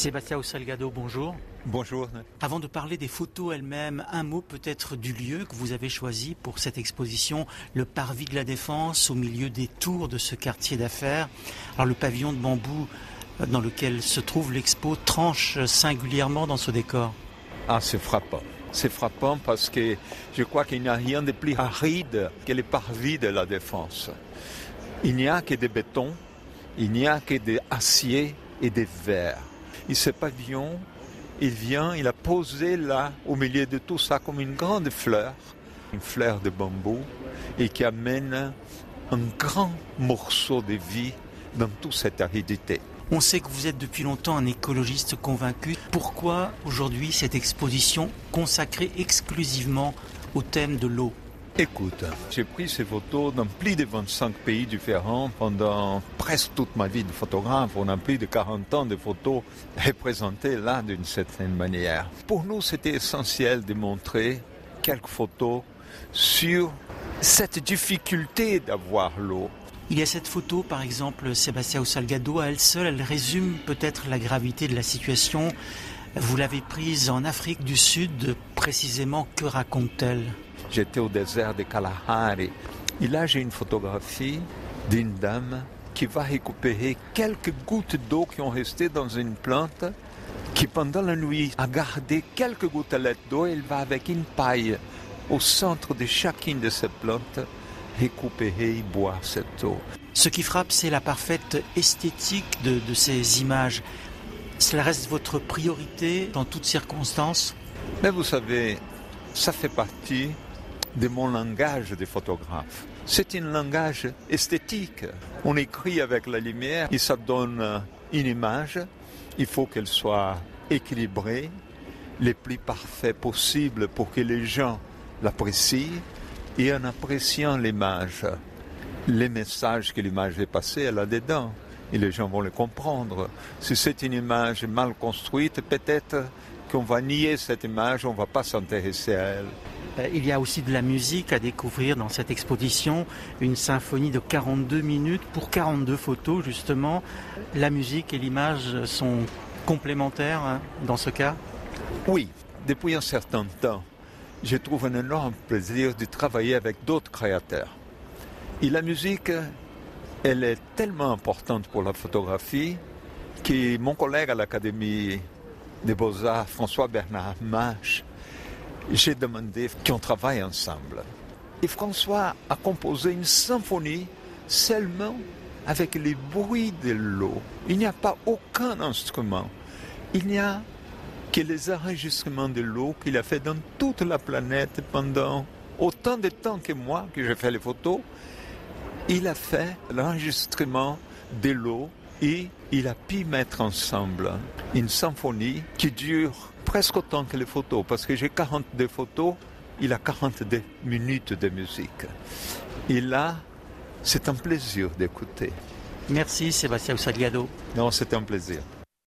Sébastien Salgado, bonjour. Bonjour. Avant de parler des photos elles-mêmes, un mot peut-être du lieu que vous avez choisi pour cette exposition, le Parvis de la Défense, au milieu des tours de ce quartier d'affaires. Alors le pavillon de bambou euh, dans lequel se trouve l'expo tranche singulièrement dans ce décor. Ah, c'est frappant. C'est frappant parce que je crois qu'il n'y a rien de plus aride que les parvis de la Défense. Il n'y a que des bétons, il n'y a que des aciers et des verres. Et ce pavillon, il vient, il a posé là, au milieu de tout ça, comme une grande fleur, une fleur de bambou, et qui amène un grand morceau de vie dans toute cette aridité. On sait que vous êtes depuis longtemps un écologiste convaincu. Pourquoi aujourd'hui cette exposition consacrée exclusivement au thème de l'eau? Écoute, j'ai pris ces photos dans plus de 25 pays différents pendant presque toute ma vie de photographe. On a plus de 40 ans de photos représentées là d'une certaine manière. Pour nous, c'était essentiel de montrer quelques photos sur cette difficulté d'avoir l'eau. Il y a cette photo, par exemple, Sébastien Salgado, à elle seule, elle résume peut-être la gravité de la situation. Vous l'avez prise en Afrique du Sud, précisément, que raconte-t-elle? J'étais au désert de Kalahari. Et là, j'ai une photographie d'une dame qui va récupérer quelques gouttes d'eau qui ont resté dans une plante, qui pendant la nuit a gardé quelques gouttelettes d'eau. Elle va avec une paille au centre de chacune de ces plantes récupérer et boire cette eau. Ce qui frappe, c'est la parfaite esthétique de, de, ces images. Cela reste votre priorité dans toutes circonstances Mais vous savez, ça fait partie de mon langage de photographe. C'est un langage esthétique. On écrit avec la lumière et ça donne une image. Il faut qu'elle soit équilibrée, le plus parfait possible pour que les gens l'apprécient. Et en appréciant l'image, les messages que l'image est passée là-dedans, et les gens vont le comprendre. Si c'est une image mal construite, peut-être qu'on va nier cette image, on ne va pas s'intéresser à elle. Euh, il y a aussi de la musique à découvrir dans cette exposition, une symphonie de 42 minutes pour 42 photos justement. La musique et l'image sont complémentaires hein, dans ce cas? Oui, depuis un certain temps, je trouve un énorme plaisir de travailler avec d'autres créateurs. Et la musique, elle est tellement importante pour la photographie que mon collègue à l'Académie des Beaux-Arts, François Bernard Mache, j'ai demandé qu'on travaille ensemble. Et François a composé une symphonie seulement avec les bruits de l'eau. Il n'y a pas aucun instrument. Il n'y a que les enregistrements de l'eau qu'il a fait dans toute la planète pendant autant de temps que moi, que j'ai fait les photos. Il a fait l'enregistrement de l'eau et il a pu mettre ensemble une symphonie qui dure presque autant que les photos, parce que j'ai 42 photos, il a 42 minutes de musique. Et là, c'est un plaisir d'écouter. Merci Sébastien Salgado. Non, c'est un plaisir.